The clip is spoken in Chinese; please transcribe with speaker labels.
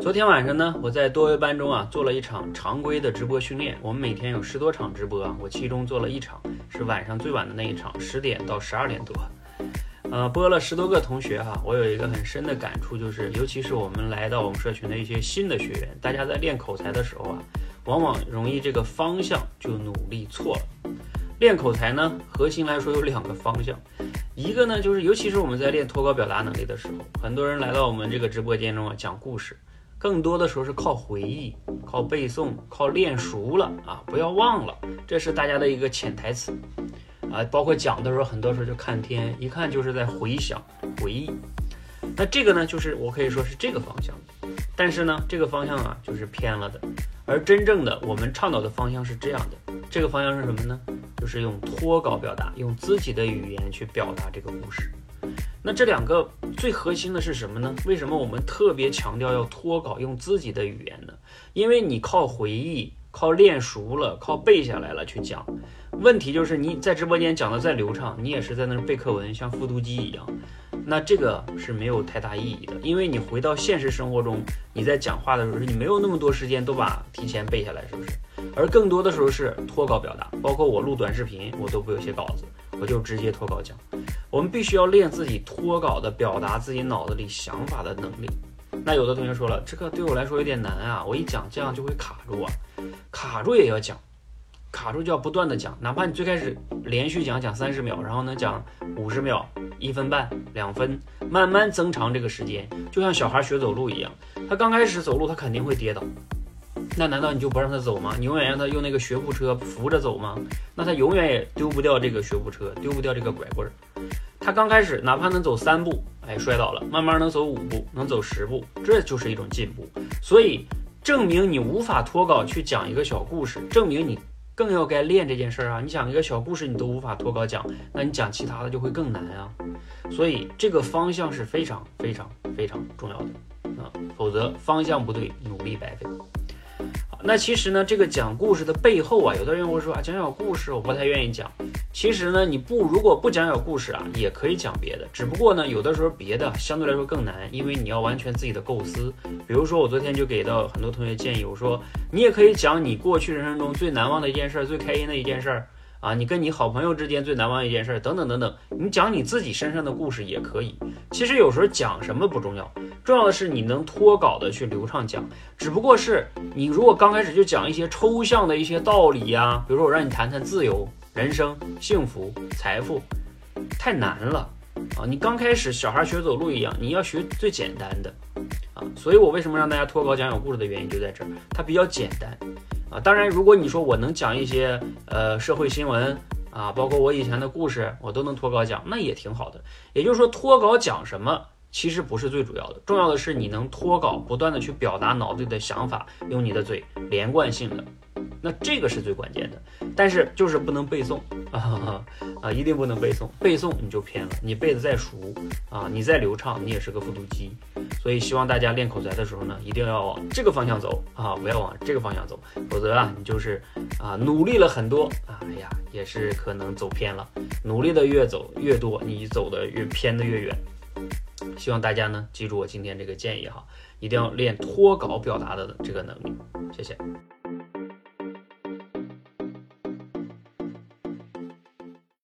Speaker 1: 昨天晚上呢，我在多维班中啊做了一场常规的直播训练。我们每天有十多场直播啊，我其中做了一场是晚上最晚的那一场，十点到十二点多，呃，播了十多个同学哈。我有一个很深的感触，就是尤其是我们来到我们社群的一些新的学员，大家在练口才的时候啊，往往容易这个方向就努力错了。练口才呢，核心来说有两个方向，一个呢就是尤其是我们在练脱稿表达能力的时候，很多人来到我们这个直播间中啊讲故事。更多的时候是靠回忆、靠背诵、靠练熟了啊，不要忘了，这是大家的一个潜台词啊。包括讲的时候，很多时候就看天，一看就是在回想、回忆。那这个呢，就是我可以说是这个方向，但是呢，这个方向啊就是偏了的。而真正的我们倡导的方向是这样的，这个方向是什么呢？就是用脱稿表达，用自己的语言去表达这个故事。那这两个最核心的是什么呢？为什么我们特别强调要脱稿用自己的语言呢？因为你靠回忆、靠练熟了、靠背下来了去讲，问题就是你在直播间讲的再流畅，你也是在那背课文，像复读机一样，那这个是没有太大意义的。因为你回到现实生活中，你在讲话的时候，你没有那么多时间都把提前背下来，是不是？而更多的时候是脱稿表达，包括我录短视频，我都不有写稿子，我就直接脱稿讲。我们必须要练自己脱稿的表达自己脑子里想法的能力。那有的同学说了，这个对我来说有点难啊，我一讲这样就会卡住啊，卡住也要讲，卡住就要不断的讲，哪怕你最开始连续讲讲三十秒，然后呢讲五十秒、一分半、两分，慢慢增长这个时间，就像小孩学走路一样，他刚开始走路他肯定会跌倒，那难道你就不让他走吗？你永远让他用那个学步车扶着走吗？那他永远也丢不掉这个学步车，丢不掉这个拐棍儿。他刚开始哪怕能走三步，哎，摔倒了，慢慢能走五步，能走十步，这就是一种进步。所以证明你无法脱稿去讲一个小故事，证明你更要该练这件事儿啊！你讲一个小故事你都无法脱稿讲，那你讲其他的就会更难啊！所以这个方向是非常非常非常重要的啊，否则方向不对，努力白费。那其实呢，这个讲故事的背后啊，有的人会说啊，讲小故事我不太愿意讲。其实呢，你不如果不讲小故事啊，也可以讲别的。只不过呢，有的时候别的相对来说更难，因为你要完全自己的构思。比如说我昨天就给到很多同学建议，我说你也可以讲你过去人生中最难忘的一件事，最开心的一件事。啊，你跟你好朋友之间最难忘一件事，等等等等，你讲你自己身上的故事也可以。其实有时候讲什么不重要，重要的是你能脱稿的去流畅讲。只不过是你如果刚开始就讲一些抽象的一些道理呀，比如说我让你谈谈自由、人生、幸福、财富，太难了啊！你刚开始小孩学走路一样，你要学最简单的啊。所以我为什么让大家脱稿讲有故事的原因就在这儿，它比较简单。啊，当然，如果你说我能讲一些呃社会新闻啊，包括我以前的故事，我都能脱稿讲，那也挺好的。也就是说，脱稿讲什么其实不是最主要的，重要的是你能脱稿，不断的去表达脑子里的想法，用你的嘴连贯性的。那这个是最关键的，但是就是不能背诵啊 啊，一定不能背诵，背诵你就偏了。你背的再熟啊，你再流畅，你也是个复读机。所以希望大家练口才的时候呢，一定要往这个方向走啊，不要往这个方向走，否则啊，你就是啊努力了很多啊，哎呀，也是可能走偏了。努力的越走越多，你走的越偏的越远。希望大家呢记住我今天这个建议哈，一定要练脱稿表达的这个能力。谢谢。